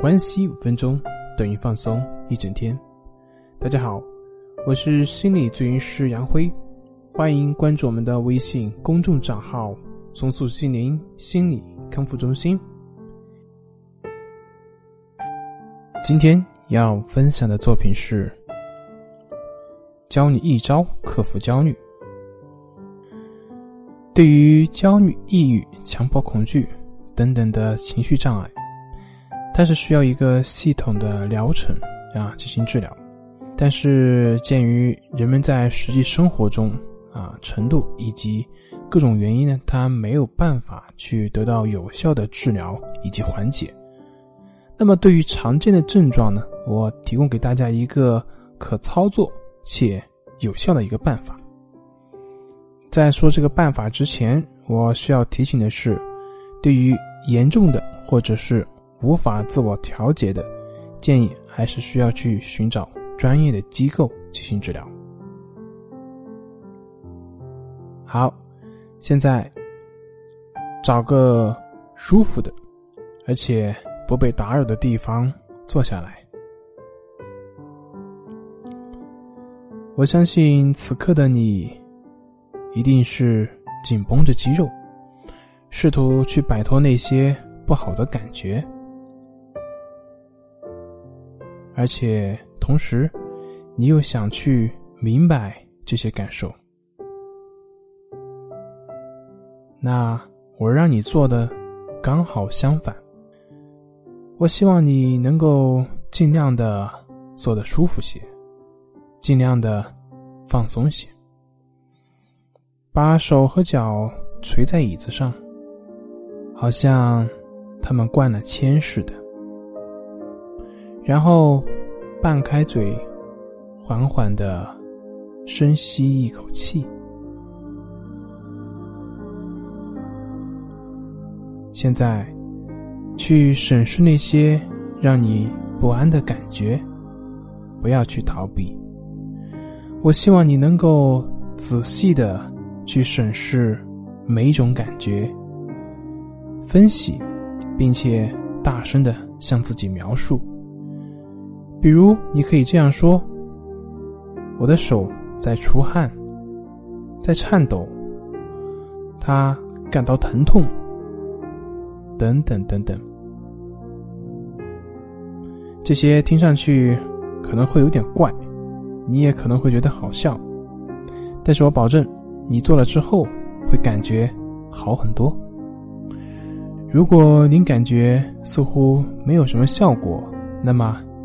关系五分钟等于放松一整天。大家好，我是心理咨询师杨辉，欢迎关注我们的微信公众账号“重塑心灵心理康复中心”。今天要分享的作品是教你一招克服焦虑。对于焦虑、抑郁、强迫恐惧等等的情绪障碍，它是需要一个系统的疗程啊进行治疗。但是鉴于人们在实际生活中啊程度以及各种原因呢，他没有办法去得到有效的治疗以及缓解。那么对于常见的症状呢，我提供给大家一个可操作且有效的一个办法。在说这个办法之前，我需要提醒的是，对于严重的或者是无法自我调节的，建议还是需要去寻找专业的机构进行治疗。好，现在找个舒服的，而且不被打扰的地方坐下来。我相信此刻的你。一定是紧绷着肌肉，试图去摆脱那些不好的感觉，而且同时，你又想去明白这些感受。那我让你做的刚好相反，我希望你能够尽量的做的舒服些，尽量的放松些。把手和脚垂在椅子上，好像他们灌了铅似的。然后，半开嘴，缓缓的深吸一口气。现在，去审视那些让你不安的感觉，不要去逃避。我希望你能够仔细的。去审视每一种感觉，分析，并且大声的向自己描述。比如，你可以这样说：“我的手在出汗，在颤抖，他感到疼痛，等等等等。”这些听上去可能会有点怪，你也可能会觉得好笑，但是我保证。你做了之后会感觉好很多。如果您感觉似乎没有什么效果，那么